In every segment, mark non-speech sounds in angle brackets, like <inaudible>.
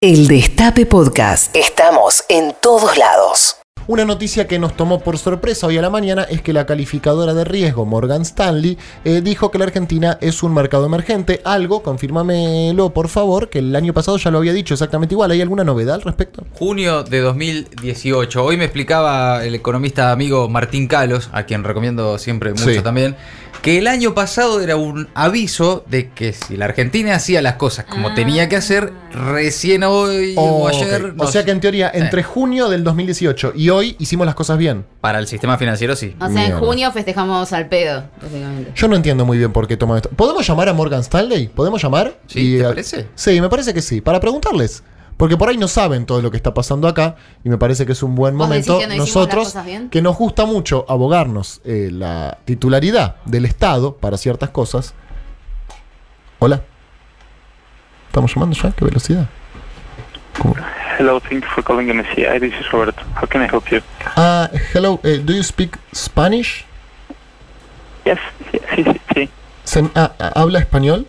El Destape Podcast. Estamos en todos lados. Una noticia que nos tomó por sorpresa hoy a la mañana es que la calificadora de riesgo Morgan Stanley eh, dijo que la Argentina es un mercado emergente. Algo, confírmamelo por favor, que el año pasado ya lo había dicho exactamente igual. ¿Hay alguna novedad al respecto? Junio de 2018. Hoy me explicaba el economista amigo Martín Calos, a quien recomiendo siempre mucho Sí. también, que el año pasado era un aviso de que si la Argentina hacía las cosas como tenía que hacer, recién hoy o Oh, ayer. ok. O nos- sea que en teoría, Eh, entre junio del 2018 y hoy hicimos las cosas bien. Para el sistema financiero sí. O sea, Mierda. en junio festejamos al pedo, básicamente. Yo no entiendo muy bien por qué toman esto. ¿Podemos llamar a Morgan Stanley? ¿Podemos llamar? Sí, ¿te a- parece? Sí, me parece que sí. Para preguntarles. Porque por ahí no saben todo lo que está pasando acá y me parece que es un buen ¿Vos momento que no hicimos las nosotros cosas bien? que nos gusta mucho abogarnos eh, la titularidad del Estado para ciertas cosas. Hola. ¿Estamos llamando ya? ¿Qué velocidad? ¿Cómo? Hello, thank you for calling MSCI. This is Roberto. How can I help you? Ah, hello, eh, do you speak Spanish? Yes, sí, sí, sí, ah, ¿Habla español?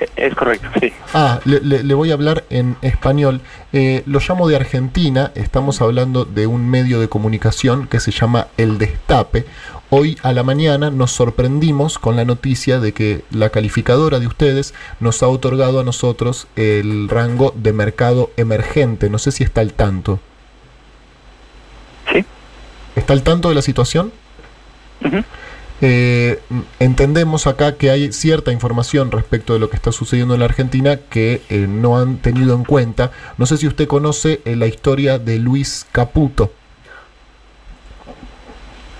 E- Es correcto, sí. Ah, le, le- le voy a hablar en español. Eh, lo llamo de Argentina. Estamos hablando de un medio de comunicación que se llama El Destape. Hoy a la mañana nos sorprendimos con la noticia de que la calificadora de ustedes nos ha otorgado a nosotros el rango de mercado emergente. No sé si está al tanto. Sí. ¿Está al tanto de la situación? Eh, entendemos acá que hay cierta información respecto de lo que está sucediendo en la Argentina que eh, no han tenido en cuenta. No sé si usted conoce eh, la historia de Luis Caputo.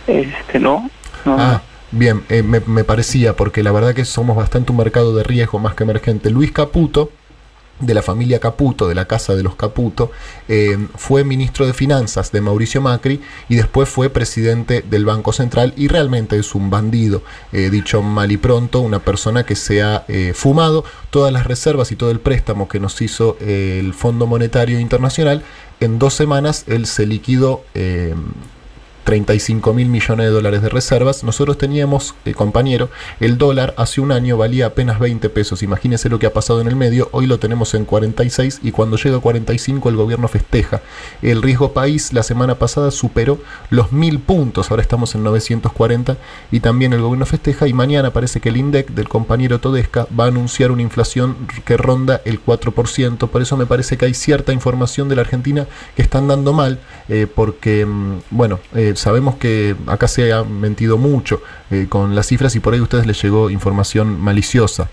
Este, no. no Ah, bien, eh, me, parecía, porque la verdad que somos bastante un mercado de riesgo más que emergente. Luis Caputo, de la familia Caputo, de la casa de los Caputo, eh, fue ministro de Finanzas de Mauricio Macri y después fue presidente del Banco Central y realmente es un bandido, eh, dicho mal y pronto, una persona que se ha eh, fumado todas las reservas y todo el préstamo que nos hizo eh, el Fondo Monetario Internacional. En dos semanas él se liquidó 35 mil millones de dólares de reservas. Nosotros teníamos, eh, compañero, el dólar hace un año valía apenas 20 pesos. Imagínese lo que ha pasado en el medio. Hoy lo tenemos en 46 y cuando llega a 45 el gobierno festeja. El riesgo país la semana pasada superó los 1000 puntos. Ahora estamos en 940 y también el gobierno festeja. Y mañana parece que el INDEC del compañero Todesca va a anunciar una inflación que ronda el 4%. Por eso me parece que hay cierta información de la Argentina que están dando mal, eh, porque, mm, bueno, eh, sabemos que acá se ha mentido mucho eh, con las cifras y por ahí a ustedes les llegó información maliciosa.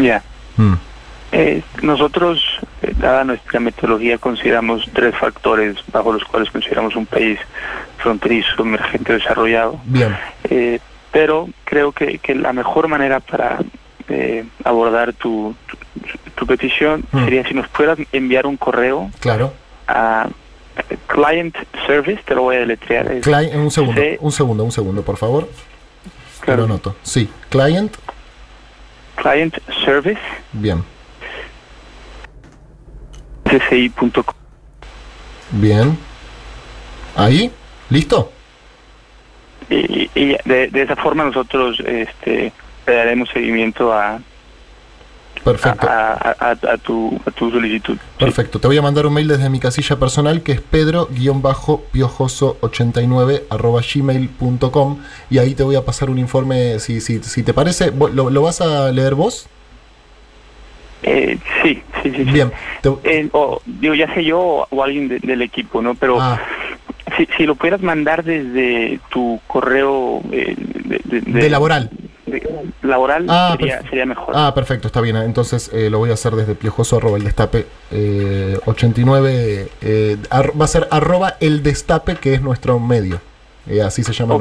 Ya. Mm, Eh, nosotros, eh, dada nuestra metodología, consideramos tres factores bajo los cuales consideramos un país fronterizo, emergente, desarrollado. Bien, Eh, pero creo que, que la mejor manera para eh, abordar tu, tu, tu petición Mm. sería si nos puedas enviar un correo claro. a client service, te lo voy a deletrear. es Cli- un segundo, un segundo, un segundo, por favor. Claro. Lo anoto. Sí, client, client service bien, cci.com. bien. Ahí, ¿listo? Y, y de, de esa forma nosotros este, le daremos seguimiento a, Perfecto. a, a- a tu, a tu solicitud. Sí. Perfecto, te voy a mandar un mail desde mi casilla personal que es pedro-piojoso89 arroba gmail.com y ahí te voy a pasar un informe, si, si, si te parece, ¿Vo- ¿lo, lo vas a leer vos? Eh, sí, sí, sí. sí. Bien, te- Eh, o, digo, ya sé yo o, alguien de- del equipo, ¿no? Pero ah, si, si lo pudieras mandar desde tu correo eh, de, de- de- de laboral. Laboral Ah, sería, sería mejor. Ah, perfecto, está bien. Entonces eh, lo voy a hacer desde piojoso arroba el destape eh, 89. eh, va a ser arroba el destape, que es nuestro medio. Eh, así se llama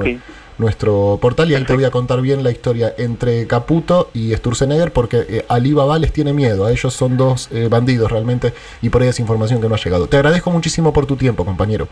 nuestro portal. Y ahí te voy a contar bien la historia entre Caputo y Sturzenegger, porque eh, Alibaba les tiene miedo. A ellos son dos eh, bandidos realmente. Y por ahí es información que no ha llegado. Te agradezco muchísimo por tu tiempo, compañero.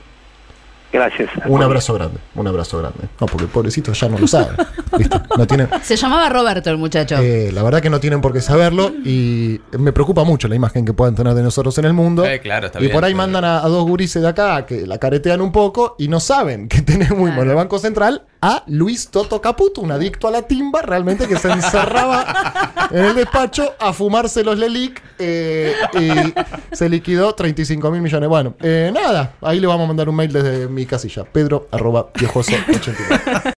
Gracias. Un abrazo grande, un abrazo grande. No, porque el pobrecito ya no lo sabe. <laughs> ¿viste? No tiene, Se llamaba Roberto el muchacho. eh, la verdad que no tienen por qué saberlo y me preocupa mucho la imagen que puedan tener de nosotros en el mundo. Eh, claro, está y bien, por ahí pero- mandan a, a dos gurises de acá que la caretean un poco y no saben que tenemos Claro. bueno, el Banco Central a Luis Toto Caputo, un adicto a la timba, realmente que se encerraba en el despacho a fumarse los Lelic eh, y se liquidó 35 mil millones. Bueno, eh, nada, ahí le vamos a mandar un mail desde mi casilla, pedro arroba viejoso 89.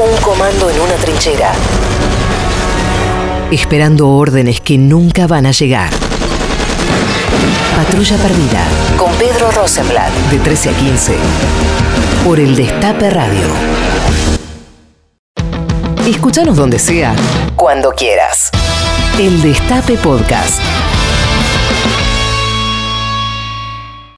Un comando en una trinchera. Esperando órdenes que nunca van a llegar. Patrulla Perdida. Con Pedro Rosenblatt. De 13 a 15. Por el Destape Radio. Escúchanos donde sea. Cuando quieras. El Destape Podcast.